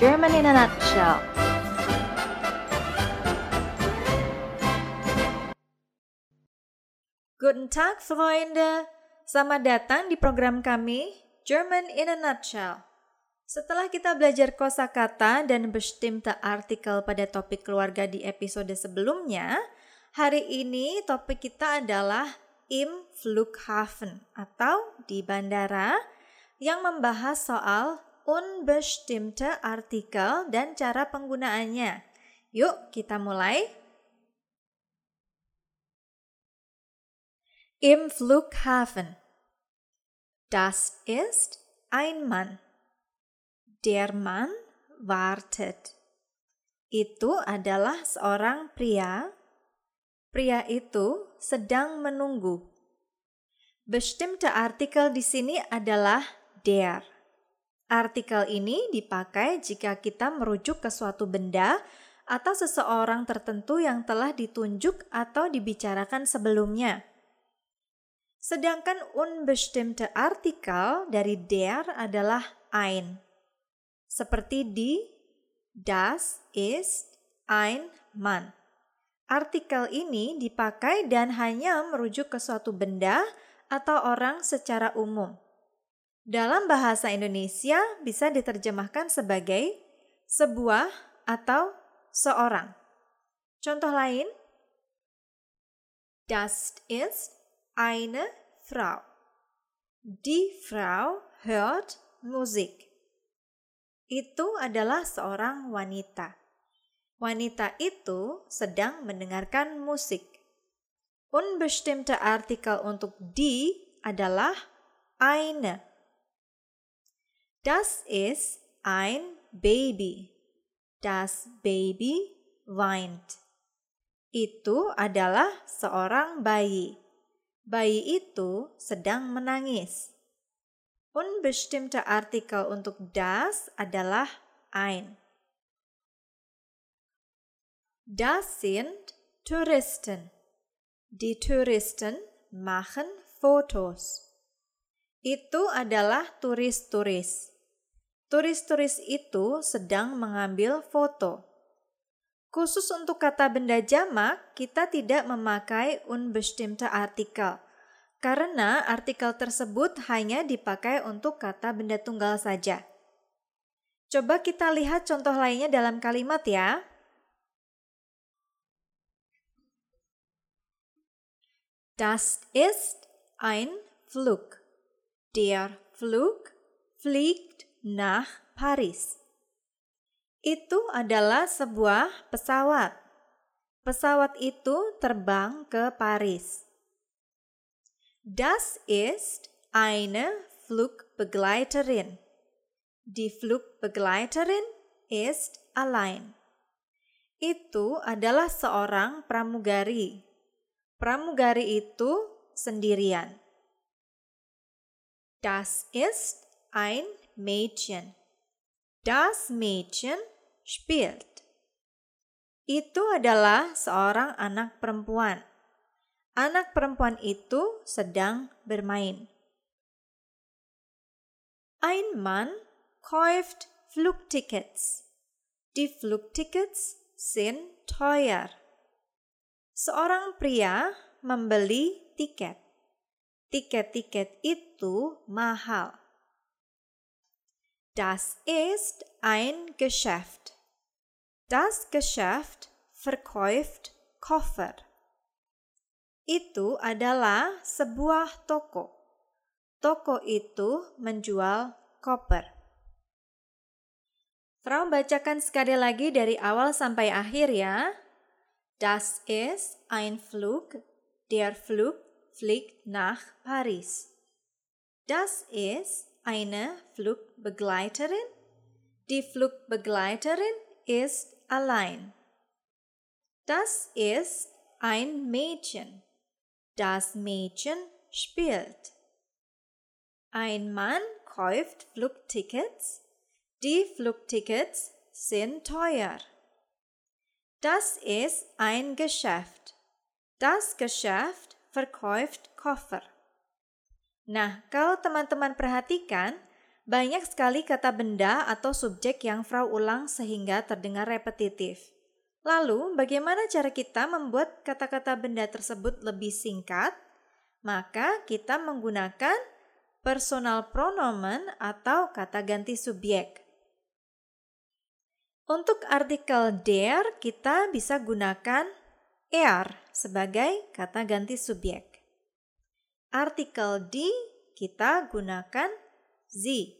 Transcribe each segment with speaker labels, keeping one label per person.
Speaker 1: German in a Nutshell.
Speaker 2: Guten Tag, Freunde. Selamat datang di program kami German in a Nutshell. Setelah kita belajar kosakata dan bestimmte artikel pada topik keluarga di episode sebelumnya, hari ini topik kita adalah im Flughafen atau di bandara yang membahas soal unbestimmte artikel dan cara penggunaannya. Yuk, kita mulai. Im Flughafen. Das ist ein Mann. Der Mann wartet. Itu adalah seorang pria. Pria itu sedang menunggu. Bestimmte artikel di sini adalah der. Artikel ini dipakai jika kita merujuk ke suatu benda atau seseorang tertentu yang telah ditunjuk atau dibicarakan sebelumnya. Sedangkan unbestimmte Artikel dari der adalah ein. Seperti di das ist ein Mann. Artikel ini dipakai dan hanya merujuk ke suatu benda atau orang secara umum. Dalam bahasa Indonesia bisa diterjemahkan sebagai sebuah atau seorang. Contoh lain, das ist eine Frau. Die Frau hört Musik. Itu adalah seorang wanita. Wanita itu sedang mendengarkan musik. Unbestimmte Artikel untuk die adalah eine. Das ist ein Baby. Das Baby weint. Itu adalah seorang bayi. Bayi itu sedang menangis. Unbestimmte Artikel untuk das adalah ein. Das sind Touristen. Die Touristen machen Fotos. Itu adalah turis-turis. Turis-turis itu sedang mengambil foto. Khusus untuk kata benda jamak, kita tidak memakai unbestimmte Artikel karena artikel tersebut hanya dipakai untuk kata benda tunggal saja. Coba kita lihat contoh lainnya dalam kalimat ya. Das ist ein Flug. Der Flug fliegt nach Paris. Itu adalah sebuah pesawat. Pesawat itu terbang ke Paris. Das ist eine Flugbegleiterin. Die Flugbegleiterin ist allein. Itu adalah seorang pramugari. Pramugari itu sendirian. Das ist ein Mädchen. Das Mädchen spielt. Itu adalah seorang anak perempuan. Anak perempuan itu sedang bermain. Ein Mann kauft Flugtickets. Die Flugtickets sind teuer. Seorang pria membeli tiket. Tiket-tiket itu mahal. Das ist ein Geschäft. Das Geschäft verkauft Koffer. Itu adalah sebuah toko. Toko itu menjual koper. Frau bacakan sekali lagi dari awal sampai akhir ya. Das ist ein Flug. Der Flug fliegt nach Paris. Das ist eine Flugbegleiterin. Die Flugbegleiterin ist allein. Das ist ein Mädchen. Das Mädchen spielt. Ein Mann kauft Flugtickets. Die Flugtickets sind teuer. Das ist ein Geschäft. Das Geschäft verkauft Koffer. Nah, kalau teman-teman perhatikan, banyak sekali kata benda atau subjek yang Frau ulang sehingga terdengar repetitif. Lalu, bagaimana cara kita membuat kata-kata benda tersebut lebih singkat? Maka kita menggunakan personal pronomen atau kata ganti subjek. Untuk artikel der, kita bisa gunakan er sebagai kata ganti subjek. Artikel di, kita gunakan sie.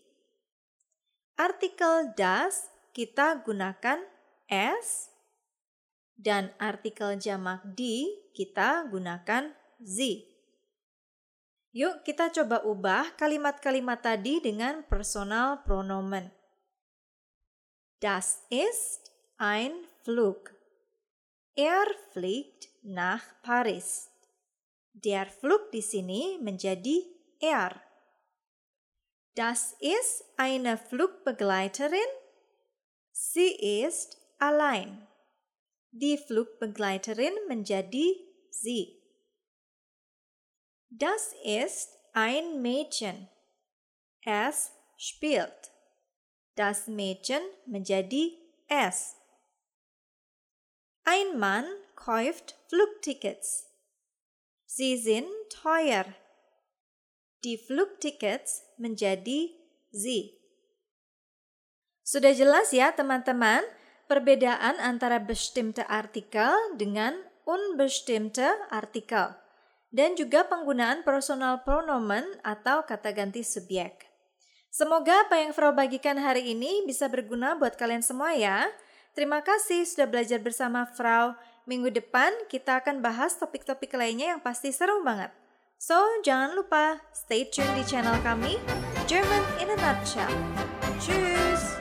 Speaker 2: Artikel das, kita gunakan s dan artikel jamak di kita gunakan z. Yuk kita coba ubah kalimat-kalimat tadi dengan personal pronomen. Das ist ein Flug. Er fliegt nach Paris. Der Flug di sini menjadi er. Das ist eine Flugbegleiterin. Sie ist allein. Die Flugbegleiterin menjadi sie. Das ist ein Mädchen. Es spielt. Das Mädchen menjadi es. Ein Mann kauft Flugtickets. Sie sind teuer. Die Flugtickets menjadi sie. Sudah jelas ya teman-teman? perbedaan antara bestimmte Artikel dengan unbestimmte Artikel dan juga penggunaan personal pronomen atau kata ganti subjek. Semoga apa yang Frau bagikan hari ini bisa berguna buat kalian semua ya. Terima kasih sudah belajar bersama Frau. Minggu depan kita akan bahas topik-topik lainnya yang pasti seru banget. So, jangan lupa stay tune di channel kami, German in a Nutshell. Tschüss!